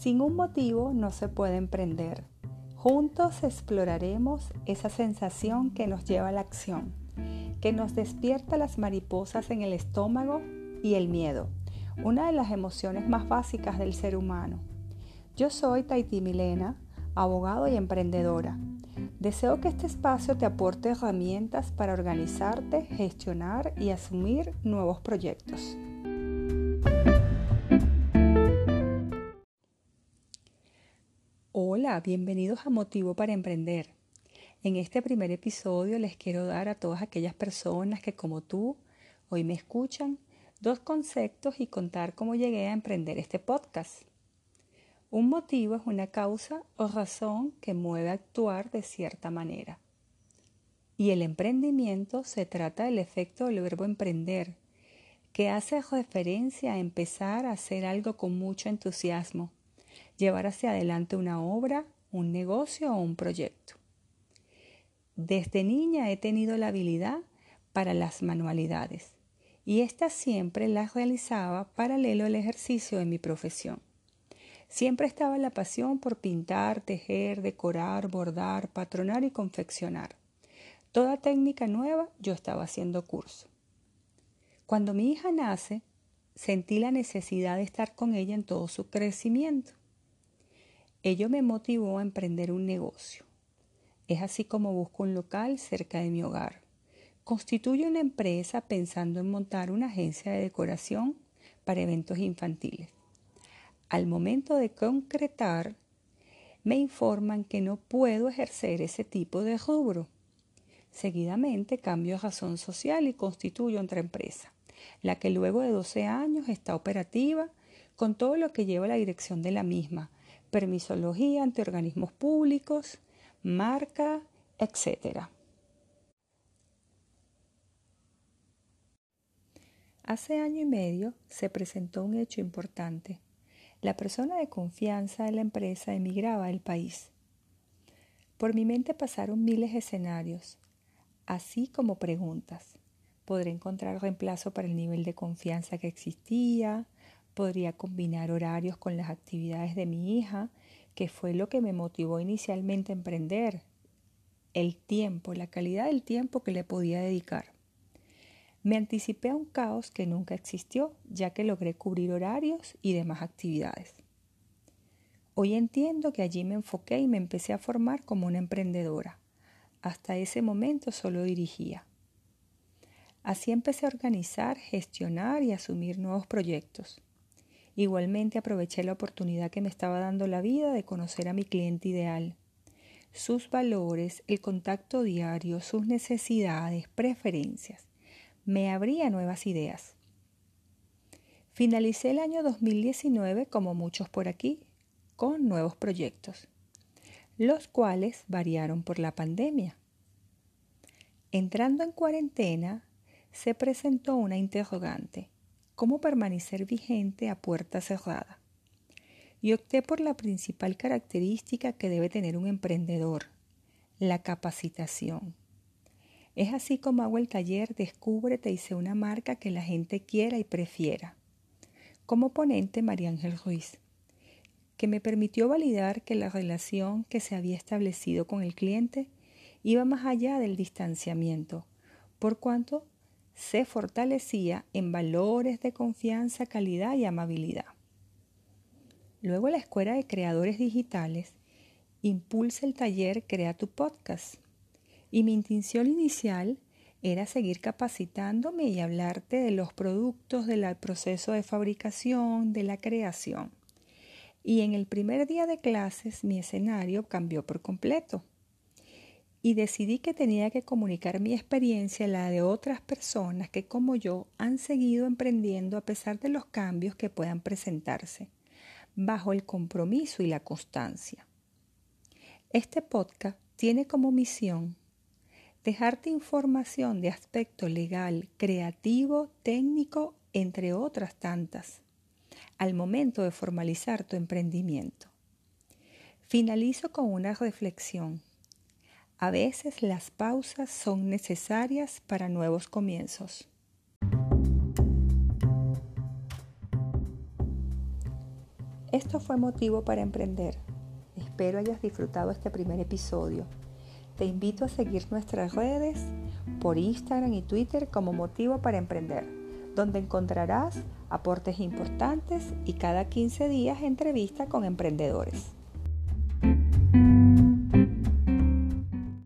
Sin un motivo no se puede emprender. Juntos exploraremos esa sensación que nos lleva a la acción, que nos despierta las mariposas en el estómago y el miedo, una de las emociones más básicas del ser humano. Yo soy Taiti Milena, abogado y emprendedora. Deseo que este espacio te aporte herramientas para organizarte, gestionar y asumir nuevos proyectos. Hola, bienvenidos a Motivo para Emprender. En este primer episodio les quiero dar a todas aquellas personas que como tú hoy me escuchan dos conceptos y contar cómo llegué a emprender este podcast. Un motivo es una causa o razón que mueve a actuar de cierta manera. Y el emprendimiento se trata del efecto del verbo emprender, que hace referencia a empezar a hacer algo con mucho entusiasmo llevar hacia adelante una obra, un negocio o un proyecto. Desde niña he tenido la habilidad para las manualidades y esta siempre las realizaba paralelo al ejercicio de mi profesión. Siempre estaba la pasión por pintar, tejer, decorar, bordar, patronar y confeccionar. Toda técnica nueva yo estaba haciendo curso. Cuando mi hija nace, sentí la necesidad de estar con ella en todo su crecimiento. Ello me motivó a emprender un negocio. Es así como busco un local cerca de mi hogar. Constituyo una empresa pensando en montar una agencia de decoración para eventos infantiles. Al momento de concretar, me informan que no puedo ejercer ese tipo de rubro. Seguidamente cambio a razón social y constituyo otra empresa, la que luego de 12 años está operativa con todo lo que lleva la dirección de la misma, permisología ante organismos públicos, marca, etc. Hace año y medio se presentó un hecho importante. La persona de confianza de la empresa emigraba del país. Por mi mente pasaron miles de escenarios, así como preguntas. ¿Podré encontrar reemplazo para el nivel de confianza que existía? Podría combinar horarios con las actividades de mi hija, que fue lo que me motivó inicialmente a emprender. El tiempo, la calidad del tiempo que le podía dedicar. Me anticipé a un caos que nunca existió, ya que logré cubrir horarios y demás actividades. Hoy entiendo que allí me enfoqué y me empecé a formar como una emprendedora. Hasta ese momento solo dirigía. Así empecé a organizar, gestionar y asumir nuevos proyectos. Igualmente aproveché la oportunidad que me estaba dando la vida de conocer a mi cliente ideal, sus valores, el contacto diario, sus necesidades, preferencias. Me abría nuevas ideas. Finalicé el año 2019, como muchos por aquí, con nuevos proyectos, los cuales variaron por la pandemia. Entrando en cuarentena, se presentó una interrogante cómo permanecer vigente a puerta cerrada. Y opté por la principal característica que debe tener un emprendedor, la capacitación. Es así como hago el taller Descúbrete y sé una marca que la gente quiera y prefiera. Como ponente María Ángel Ruiz, que me permitió validar que la relación que se había establecido con el cliente iba más allá del distanciamiento, por cuanto se fortalecía en valores de confianza, calidad y amabilidad. Luego la Escuela de Creadores Digitales impulsa el taller Crea tu podcast y mi intención inicial era seguir capacitándome y hablarte de los productos, del proceso de fabricación, de la creación. Y en el primer día de clases mi escenario cambió por completo y decidí que tenía que comunicar mi experiencia a la de otras personas que como yo han seguido emprendiendo a pesar de los cambios que puedan presentarse, bajo el compromiso y la constancia. Este podcast tiene como misión dejarte información de aspecto legal, creativo, técnico, entre otras tantas, al momento de formalizar tu emprendimiento. Finalizo con una reflexión a veces las pausas son necesarias para nuevos Esto fue motivo para emprender. Espero hayas disfrutado este primer episodio. Te invito a seguir nuestras redes por Instagram y Twitter como motivo para emprender, donde encontrarás aportes importantes y cada 15 días entrevista con emprendedores.